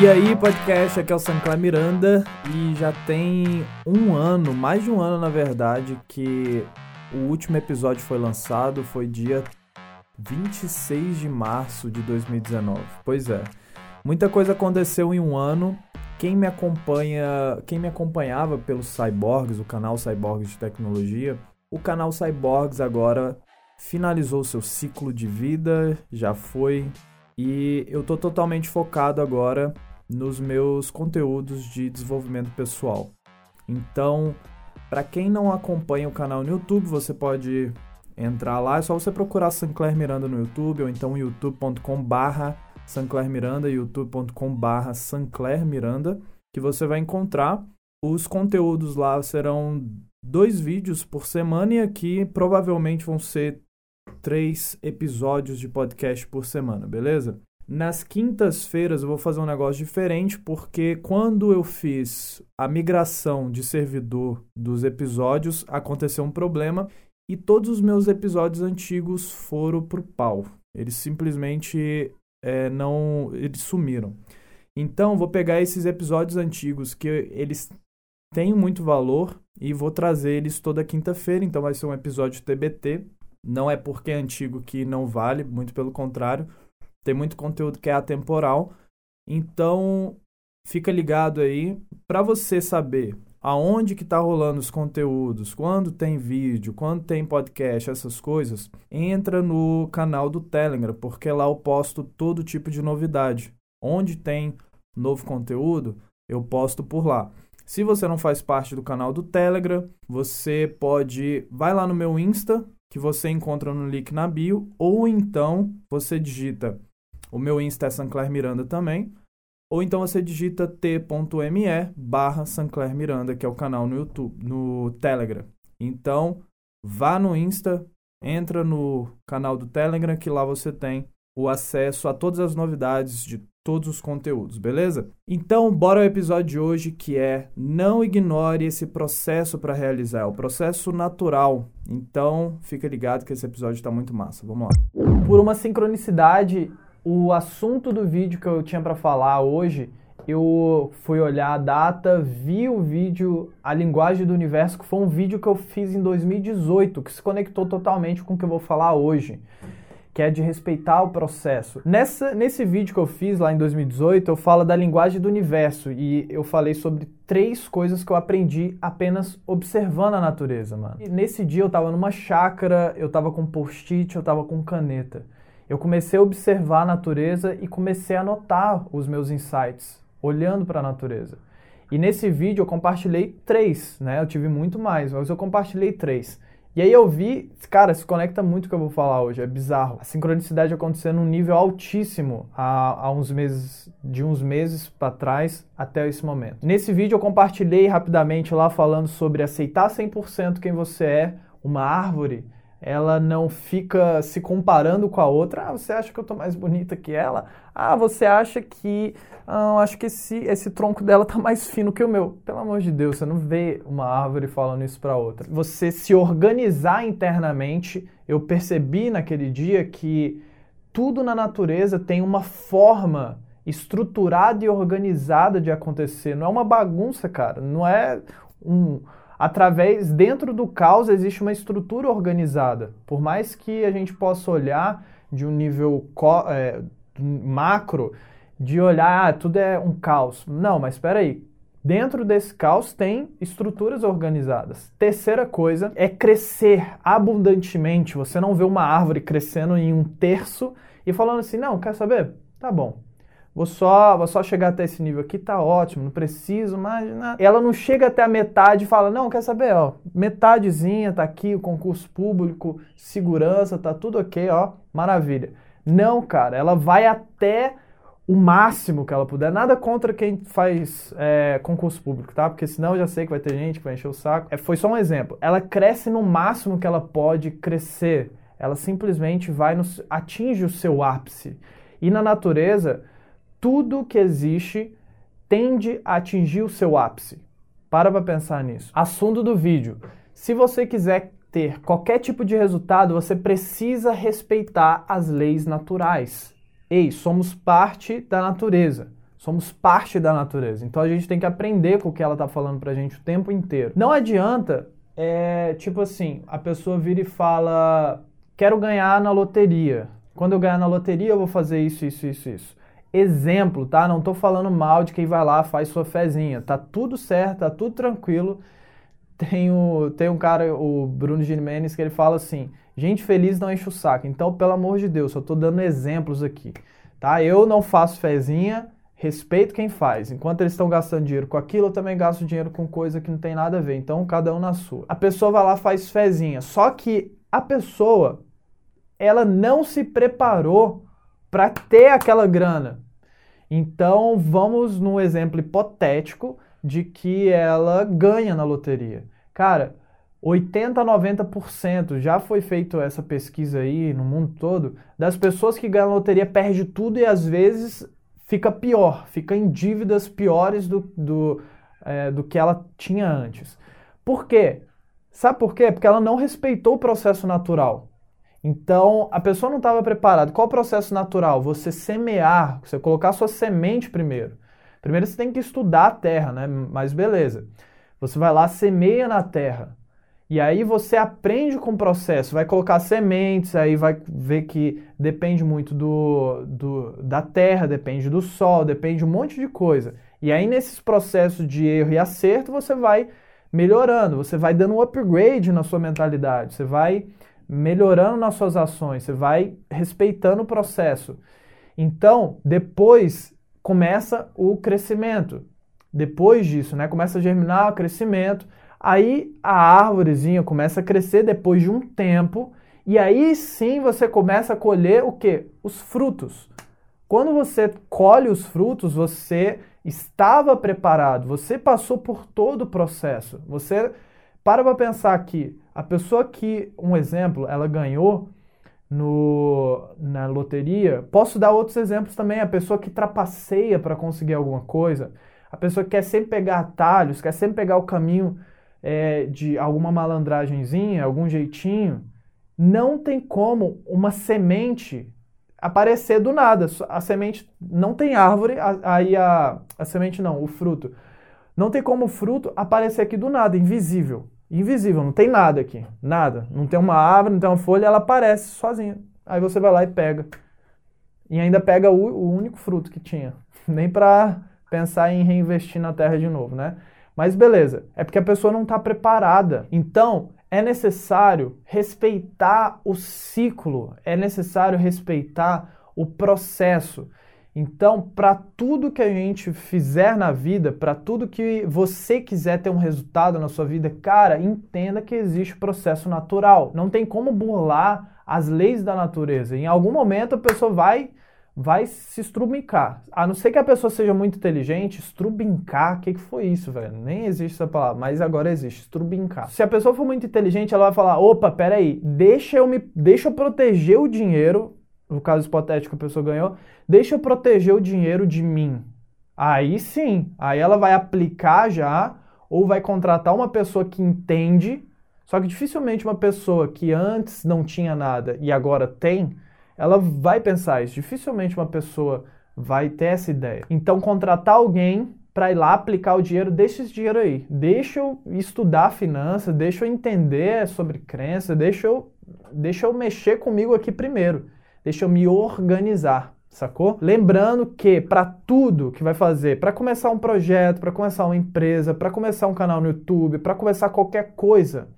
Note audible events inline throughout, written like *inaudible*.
E aí, podcast, aqui é o Sancler Miranda e já tem um ano, mais de um ano na verdade, que o último episódio foi lançado, foi dia 26 de março de 2019. Pois é, muita coisa aconteceu em um ano. Quem me acompanha, quem me acompanhava pelos Cyborgs, o canal Cyborgs de Tecnologia, o canal Cyborgs agora finalizou seu ciclo de vida, já foi e eu tô totalmente focado agora nos meus conteúdos de desenvolvimento pessoal. Então, para quem não acompanha o canal no YouTube, você pode entrar lá, é só você procurar Sancler Miranda no YouTube ou então youtube.com/barra Sancler Miranda, youtube.com/barra Sancler Miranda, que você vai encontrar os conteúdos lá serão dois vídeos por semana e aqui provavelmente vão ser três episódios de podcast por semana, beleza? Nas quintas-feiras eu vou fazer um negócio diferente, porque quando eu fiz a migração de servidor dos episódios, aconteceu um problema e todos os meus episódios antigos foram pro pau. Eles simplesmente é, não. Eles sumiram. Então, vou pegar esses episódios antigos que eles têm muito valor e vou trazer eles toda quinta-feira. Então, vai ser um episódio TBT não é porque é antigo que não vale, muito pelo contrário. Tem muito conteúdo que é atemporal. Então, fica ligado aí para você saber aonde que tá rolando os conteúdos, quando tem vídeo, quando tem podcast, essas coisas, entra no canal do Telegram, porque lá eu posto todo tipo de novidade. Onde tem novo conteúdo, eu posto por lá. Se você não faz parte do canal do Telegram, você pode vai lá no meu Insta, que você encontra no link na bio, ou então você digita o meu Insta é Sancler Miranda também, ou então você digita t.me barra Sancler Miranda, que é o canal no YouTube, no Telegram. Então, vá no Insta, entra no canal do Telegram, que lá você tem o acesso a todas as novidades de todos os conteúdos, beleza? Então, bora ao episódio de hoje que é não ignore esse processo para realizar, é o processo natural. Então, fica ligado que esse episódio está muito massa. Vamos lá. Por uma sincronicidade, o assunto do vídeo que eu tinha para falar hoje, eu fui olhar a data, vi o vídeo A Linguagem do Universo, que foi um vídeo que eu fiz em 2018, que se conectou totalmente com o que eu vou falar hoje que é de respeitar o processo. Nessa, nesse vídeo que eu fiz lá em 2018, eu falo da linguagem do universo e eu falei sobre três coisas que eu aprendi apenas observando a natureza, mano. E nesse dia eu tava numa chácara, eu tava com post-it, eu tava com caneta. Eu comecei a observar a natureza e comecei a anotar os meus insights, olhando para a natureza. E nesse vídeo eu compartilhei três, né? Eu tive muito mais, mas eu compartilhei três. E aí eu vi, cara, se conecta muito o que eu vou falar hoje, é bizarro. A sincronicidade acontecendo num nível altíssimo há, há uns meses, de uns meses para trás até esse momento. Nesse vídeo eu compartilhei rapidamente lá falando sobre aceitar 100% quem você é, uma árvore ela não fica se comparando com a outra. Ah, você acha que eu tô mais bonita que ela? Ah, você acha que. Ah, acho que esse, esse tronco dela tá mais fino que o meu. Pelo amor de Deus, você não vê uma árvore falando isso para outra. Você se organizar internamente, eu percebi naquele dia que tudo na natureza tem uma forma estruturada e organizada de acontecer. Não é uma bagunça, cara. Não é um através dentro do caos existe uma estrutura organizada. Por mais que a gente possa olhar de um nível é, macro, de olhar ah, tudo é um caos. Não, mas espera aí. Dentro desse caos tem estruturas organizadas. Terceira coisa é crescer abundantemente. Você não vê uma árvore crescendo em um terço e falando assim, não, quer saber? Tá bom, Vou só, vou só chegar até esse nível aqui, tá ótimo, não preciso mais nada. Ela não chega até a metade e fala, não, quer saber, ó, metadezinha, tá aqui, o concurso público, segurança, tá tudo ok, ó, maravilha. Não, cara, ela vai até o máximo que ela puder. Nada contra quem faz é, concurso público, tá? Porque senão eu já sei que vai ter gente que vai encher o saco. É, foi só um exemplo. Ela cresce no máximo que ela pode crescer. Ela simplesmente vai no, atinge o seu ápice. E na natureza, tudo que existe tende a atingir o seu ápice. Para para pensar nisso. Assunto do vídeo. Se você quiser ter qualquer tipo de resultado, você precisa respeitar as leis naturais. Ei, somos parte da natureza. Somos parte da natureza. Então a gente tem que aprender com o que ela está falando para a gente o tempo inteiro. Não adianta, é, tipo assim, a pessoa vira e fala: quero ganhar na loteria. Quando eu ganhar na loteria, eu vou fazer isso, isso, isso, isso. Exemplo, tá? Não tô falando mal de quem vai lá, faz sua fezinha. Tá tudo certo, tá tudo tranquilo. Tem, o, tem um cara, o Bruno Gimenez, que ele fala assim: gente feliz não enche o saco. Então, pelo amor de Deus, eu tô dando exemplos aqui, tá? Eu não faço fezinha, respeito quem faz. Enquanto eles estão gastando dinheiro com aquilo, eu também gasto dinheiro com coisa que não tem nada a ver. Então, cada um na sua. A pessoa vai lá faz fezinha. Só que a pessoa, ela não se preparou para ter aquela grana. Então, vamos num exemplo hipotético de que ela ganha na loteria. Cara, 80 a 90% já foi feito essa pesquisa aí no mundo todo, das pessoas que ganham loteria perde tudo e às vezes fica pior, fica em dívidas piores do, do, é, do que ela tinha antes. Por quê? Sabe por quê? Porque ela não respeitou o processo natural. Então, a pessoa não estava preparada. Qual o processo natural? Você semear, você colocar sua semente primeiro. Primeiro você tem que estudar a terra, né? Mas beleza. Você vai lá, semeia na terra. E aí você aprende com o processo, vai colocar sementes, aí vai ver que depende muito do, do, da terra, depende do sol, depende de um monte de coisa. E aí nesses processos de erro e acerto você vai melhorando, você vai dando um upgrade na sua mentalidade, você vai melhorando nas suas ações, você vai respeitando o processo. Então, depois começa o crescimento. Depois disso, né, começa a germinar o crescimento. Aí a árvorezinha começa a crescer depois de um tempo, e aí sim você começa a colher o que? Os frutos. Quando você colhe os frutos, você estava preparado, você passou por todo o processo. Você para para pensar que a pessoa que, um exemplo, ela ganhou no, na loteria, posso dar outros exemplos também, a pessoa que trapaceia para conseguir alguma coisa, a pessoa que quer sempre pegar atalhos, quer sempre pegar o caminho é, de alguma malandragenzinha, algum jeitinho, não tem como uma semente aparecer do nada. A semente não tem árvore, aí a, a semente não, o fruto. Não tem como o fruto aparecer aqui do nada, invisível. Invisível, não tem nada aqui, nada. Não tem uma árvore, não tem uma folha, ela aparece sozinha. Aí você vai lá e pega. E ainda pega o, o único fruto que tinha. *laughs* Nem para pensar em reinvestir na terra de novo, né? Mas beleza, é porque a pessoa não está preparada. Então, é necessário respeitar o ciclo, é necessário respeitar o processo. Então, para tudo que a gente fizer na vida, para tudo que você quiser ter um resultado na sua vida, cara, entenda que existe processo natural. Não tem como burlar as leis da natureza. Em algum momento a pessoa vai vai se estrubincar. A não ser que a pessoa seja muito inteligente, estrubincar, o que, que foi isso, velho? Nem existe essa palavra, mas agora existe, estrubincar. Se a pessoa for muito inteligente, ela vai falar, opa, peraí, deixa eu me, deixa eu proteger o dinheiro no caso hipotético a pessoa ganhou, deixa eu proteger o dinheiro de mim. Aí sim, aí ela vai aplicar já ou vai contratar uma pessoa que entende, só que dificilmente uma pessoa que antes não tinha nada e agora tem, ela vai pensar isso. Dificilmente uma pessoa vai ter essa ideia. Então contratar alguém para ir lá aplicar o dinheiro, deixa esse dinheiro aí. Deixa eu estudar finanças, deixa eu entender sobre crença, deixa eu, deixa eu mexer comigo aqui primeiro deixa eu me organizar, sacou? Lembrando que para tudo que vai fazer, para começar um projeto, para começar uma empresa, para começar um canal no YouTube, para começar qualquer coisa,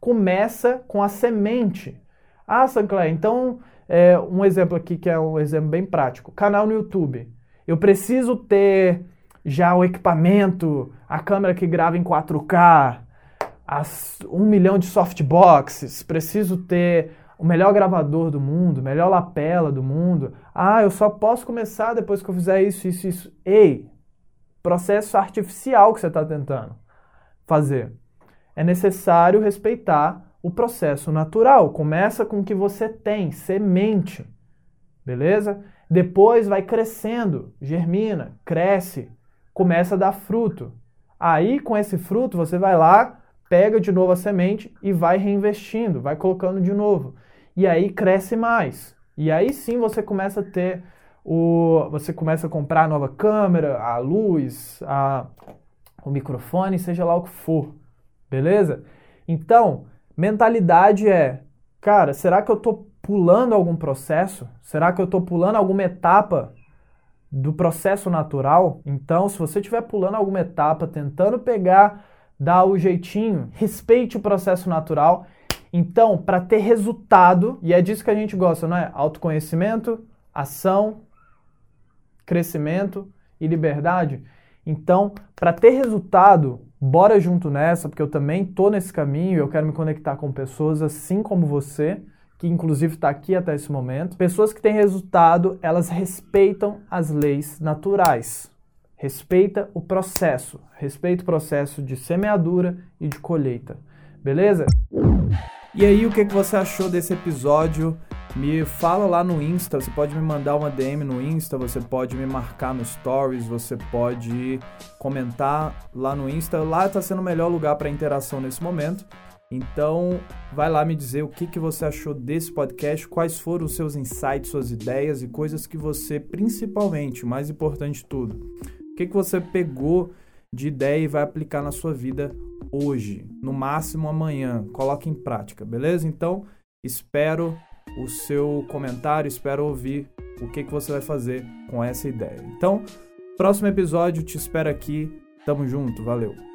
começa com a semente. Ah, Sancler, então é, um exemplo aqui que é um exemplo bem prático. Canal no YouTube. Eu preciso ter já o equipamento, a câmera que grava em 4K, as, um milhão de softboxes, preciso ter o melhor gravador do mundo, o melhor lapela do mundo. Ah, eu só posso começar depois que eu fizer isso, isso, isso. Ei, processo artificial que você está tentando fazer. É necessário respeitar o processo natural. Começa com o que você tem, semente. Beleza? Depois vai crescendo, germina, cresce, começa a dar fruto. Aí, com esse fruto, você vai lá, pega de novo a semente e vai reinvestindo, vai colocando de novo e aí cresce mais. E aí sim você começa a ter o, você começa a comprar a nova câmera, a luz, a, o microfone, seja lá o que for, beleza? Então, mentalidade é, cara, será que eu estou pulando algum processo? Será que eu estou pulando alguma etapa do processo natural? Então, se você estiver pulando alguma etapa, tentando pegar, dar o jeitinho, respeite o processo natural. Então, para ter resultado, e é disso que a gente gosta, não é? Autoconhecimento, ação, crescimento e liberdade. Então, para ter resultado, bora junto nessa, porque eu também tô nesse caminho, eu quero me conectar com pessoas assim como você, que inclusive está aqui até esse momento. Pessoas que têm resultado, elas respeitam as leis naturais. Respeita o processo, respeita o processo de semeadura e de colheita. Beleza? E aí, o que, que você achou desse episódio? Me fala lá no Insta, você pode me mandar uma DM no Insta, você pode me marcar no Stories, você pode comentar lá no Insta. Lá está sendo o melhor lugar para interação nesse momento. Então, vai lá me dizer o que, que você achou desse podcast, quais foram os seus insights, suas ideias e coisas que você, principalmente, mais importante de tudo, o que, que você pegou de ideia e vai aplicar na sua vida hoje, no máximo amanhã. Coloque em prática, beleza? Então, espero o seu comentário, espero ouvir o que, que você vai fazer com essa ideia. Então, próximo episódio te espero aqui. Tamo junto, valeu!